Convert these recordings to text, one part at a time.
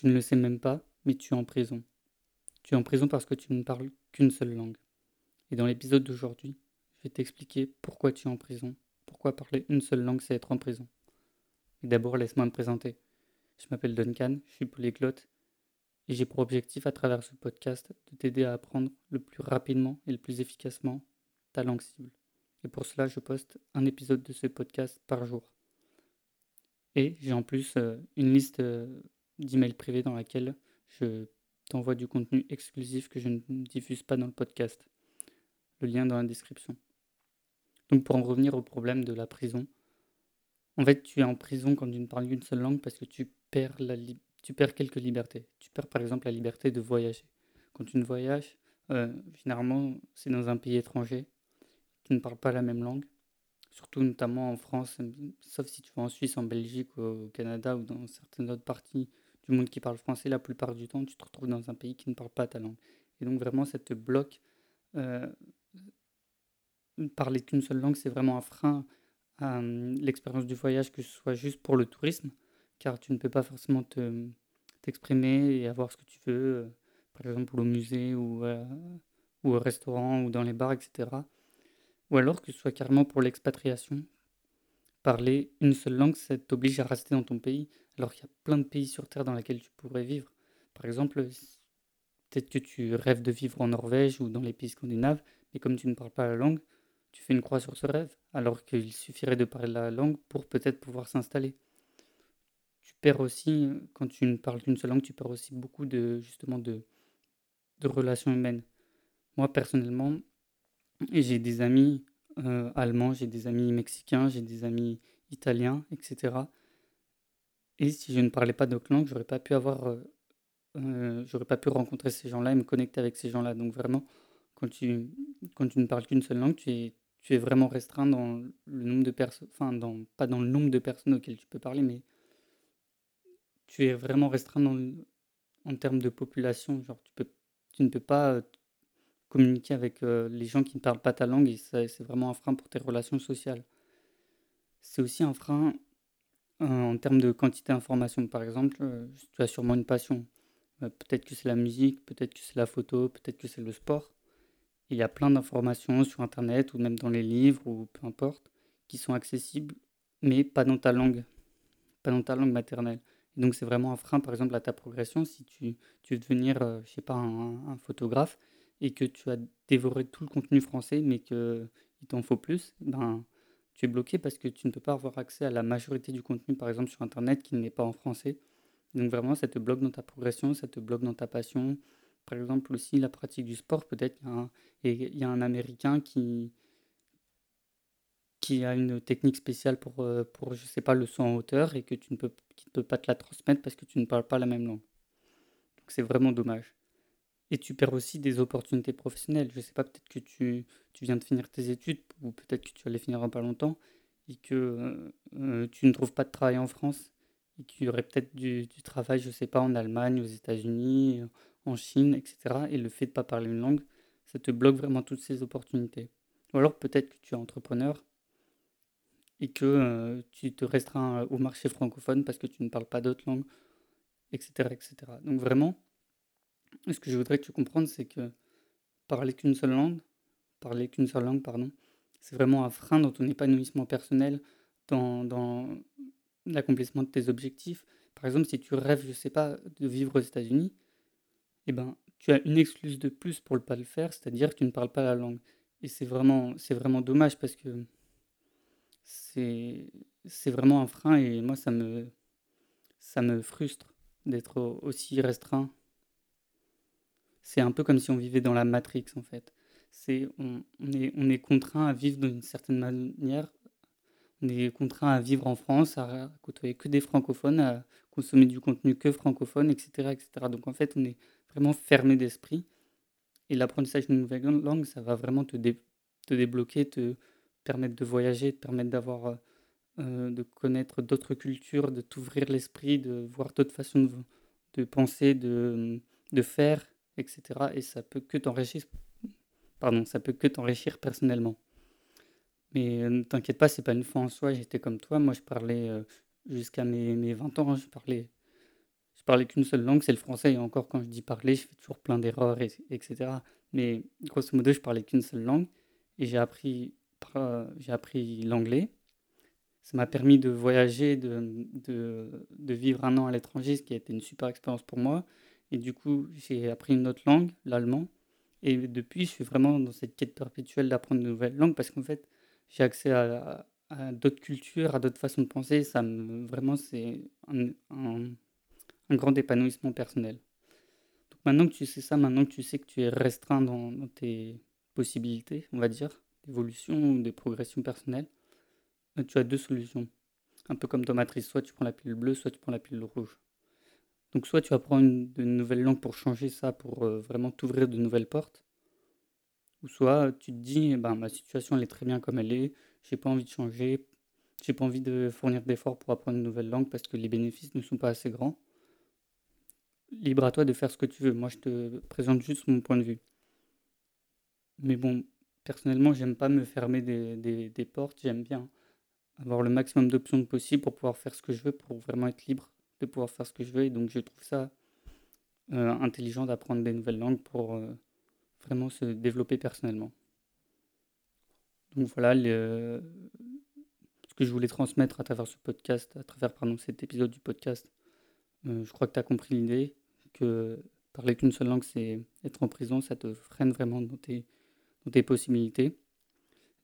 Tu ne le sais même pas, mais tu es en prison. Tu es en prison parce que tu ne parles qu'une seule langue. Et dans l'épisode d'aujourd'hui, je vais t'expliquer pourquoi tu es en prison, pourquoi parler une seule langue, c'est être en prison. Et d'abord, laisse-moi me présenter. Je m'appelle Duncan, je suis polyglotte, et j'ai pour objectif à travers ce podcast de t'aider à apprendre le plus rapidement et le plus efficacement ta langue cible. Et pour cela, je poste un épisode de ce podcast par jour. Et j'ai en plus euh, une liste euh, d'emails privés dans laquelle je t'envoie du contenu exclusif que je ne diffuse pas dans le podcast. Le lien dans la description. Donc pour en revenir au problème de la prison, en fait tu es en prison quand tu ne parles qu'une seule langue parce que tu perds, la tu perds quelques libertés. Tu perds par exemple la liberté de voyager. Quand tu ne voyages, euh, généralement c'est dans un pays étranger qui ne parle pas la même langue surtout notamment en France, sauf si tu vas en Suisse, en Belgique, au Canada ou dans certaines autres parties du monde qui parle français, la plupart du temps, tu te retrouves dans un pays qui ne parle pas ta langue. Et donc vraiment, ça te bloque. Euh, parler qu'une seule langue, c'est vraiment un frein à hum, l'expérience du voyage, que ce soit juste pour le tourisme, car tu ne peux pas forcément te, t'exprimer et avoir ce que tu veux, euh, par exemple au musée ou, euh, ou au restaurant ou dans les bars, etc. Ou alors que ce soit carrément pour l'expatriation. Parler une seule langue, ça t'oblige à rester dans ton pays, alors qu'il y a plein de pays sur Terre dans lesquels tu pourrais vivre. Par exemple, peut-être que tu rêves de vivre en Norvège ou dans les pays scandinaves, mais comme tu ne parles pas la langue, tu fais une croix sur ce rêve, alors qu'il suffirait de parler la langue pour peut-être pouvoir s'installer. Tu perds aussi, quand tu ne parles qu'une seule langue, tu perds aussi beaucoup de justement de, relations humaines. Moi personnellement, j'ai des amis euh, allemands, j'ai des amis mexicains, j'ai des amis italiens, etc. Et si je ne parlais pas d'autres langues, j'aurais pas pu avoir, euh, euh, j'aurais pas pu rencontrer ces gens-là et me connecter avec ces gens-là. Donc vraiment, quand tu, quand tu ne parles qu'une seule langue, tu es, tu es vraiment restreint dans le nombre de personnes, enfin dans, pas dans le nombre de personnes auxquelles tu peux parler, mais tu es vraiment restreint en termes de population. Genre, tu, peux, tu ne peux pas communiquer avec euh, les gens qui ne parlent pas ta langue et c'est vraiment un frein pour tes relations sociales. C'est aussi un frein euh, en termes de quantité d'informations. Par exemple, euh, tu as sûrement une passion. peut-être que c'est la musique, peut-être que c'est la photo, peut-être que c'est le sport. Il y a plein d'informations sur Internet ou même dans les livres ou peu importe qui sont accessibles, mais pas dans ta langue, pas dans ta langue maternelle. Donc c'est vraiment un frein, par exemple, à ta progression. Si tu, tu veux devenir, je sais pas, un photographe, et que tu as dévoré tout le contenu français, mais qu'il t'en faut plus, ben, tu es bloqué parce que tu ne peux pas avoir accès à la majorité du contenu, par exemple sur Internet, qui n'est pas en français. Donc vraiment, ça te bloque dans ta progression, ça te bloque dans ta passion. Par exemple, aussi la pratique du sport, peut-être il y, a un Américain qui, qui a une technique spéciale pour, euh, pour, je sais pas, le son en hauteur et que tu ne peux, ne pas te la transmettre parce que tu ne parles pas la même langue. Donc c'est vraiment dommage. Et tu perds aussi des opportunités professionnelles. Je ne sais pas, peut-être que tu, tu, viens de finir tes études, ou peut-être que tu vas les finir en pas longtemps, et que euh, euh, tu ne trouves pas de travail en France, et qu'il y aurait peut-être du, du, travail, je ne sais pas, en Allemagne, aux États-Unis, en Chine, etc. Et le fait de ne pas parler une langue, ça te bloque vraiment toutes ces opportunités. Ou alors peut-être que tu es entrepreneur et que euh, tu te restreins au marché francophone parce que tu ne parles pas d'autres langues, etc., etc. Donc vraiment, ce que je voudrais que tu comprennes, c'est que parler qu'une seule langue, parler qu'une seule langue, pardon, c'est vraiment un frein dans ton épanouissement personnel, dans, dans l'accomplissement de tes objectifs. Par exemple, si tu rêves, je sais pas, de vivre aux États-Unis, eh ben, tu as une excuse de plus pour ne pas le faire, c'est-à-dire que tu ne parles pas la langue. Et c'est vraiment, c'est vraiment dommage parce que c'est, c'est vraiment un frein et moi, ça me, ça me frustre d'être aussi restreint c'est un peu comme si on vivait dans la Matrix en fait. C'est on, est, on est contraint à vivre d'une certaine manière. On est contraint à vivre en France, à côtoyer que des francophones, à consommer du contenu que francophone, etc. etc. Donc en fait, on est vraiment fermé d'esprit. Et l'apprentissage d'une nouvelle langue, ça va vraiment te, te débloquer, te permettre de voyager, te permettre d'avoir, euh, de connaître d'autres cultures, de t'ouvrir l'esprit, de voir d'autres façons de, de penser, de, de faire etc. Et ça peut que t'enrichir, pardon, ça peut que t'enrichir personnellement. Mais euh, ne t'inquiète pas, c'est pas une fois en soi. J'étais comme toi. Moi, je parlais euh, jusqu'à mes, mes, 20 ans. Je parlais, je parlais qu'une seule langue, c'est le français. Et encore, quand je dis parler, je fais toujours plein d'erreurs, etc. Mais grosso modo, je parlais qu'une seule langue. Et j'ai appris, j'ai appris l'anglais. Ça m'a permis de voyager, de, de, de, vivre un an à l'étranger, ce qui a été une super expérience pour moi. Et du coup, j'ai appris une autre langue, l'allemand. Et depuis, je suis vraiment dans cette quête perpétuelle d'apprendre de nouvelles langues parce qu'en fait, j'ai accès à, d'autres cultures, à d'autres façons de penser. Ça me, vraiment, c'est un, grand épanouissement personnel. Donc maintenant que tu sais ça, maintenant que tu sais que tu es restreint dans, dans tes possibilités, on va dire, d'évolution ou de progression personnelle, euh, tu as deux solutions. Un peu comme ta matrice, soit tu prends la pilule bleue, soit tu prends la pilule rouge. Donc soit tu apprends une, nouvelle langue pour changer ça, pour euh, vraiment t'ouvrir de nouvelles portes, ou soit tu te dis, eh ben, ma situation elle est très bien comme elle est, j'ai pas envie de changer, j'ai pas envie de fournir d'efforts pour apprendre une nouvelle langue parce que les bénéfices ne sont pas assez grands. Libre à toi de faire ce que tu veux. Moi, je te présente juste mon point de vue. Mais bon, personnellement, j'aime pas me fermer des portes. J'aime bien avoir le maximum d'options possibles pour pouvoir faire ce que je veux, pour vraiment être libre de pouvoir faire ce que je veux. Et donc, je trouve ça euh, intelligent d'apprendre des nouvelles langues pour euh, vraiment se développer personnellement. Donc voilà le, ce que je voulais transmettre à travers ce podcast, à travers pardon, cet épisode du podcast. Euh, je crois que tu as compris l'idée, que parler qu'une seule langue, c'est être en prison, ça te freine vraiment dans tes, tes possibilités.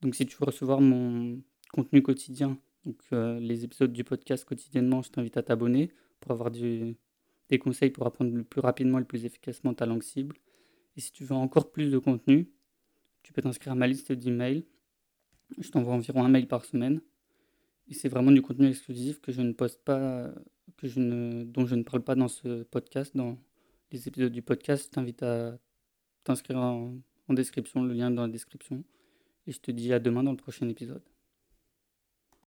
Donc si tu veux recevoir mon contenu quotidien, donc euh, les épisodes du podcast quotidiennement, je t'invite à t'abonner pour avoir des conseils pour apprendre le plus rapidement et le plus efficacement ta langue cible. Et si tu veux encore plus de contenu, tu peux t'inscrire à ma liste d'emails. Je t'envoie environ un mail par semaine. Et c'est vraiment du contenu exclusif que je ne poste pas, que je ne, dont je ne parle pas dans ce podcast, dans les épisodes du podcast. Je t'invite à t'inscrire en, en description, le lien est dans la description. Et je te dis à demain dans le prochain épisode.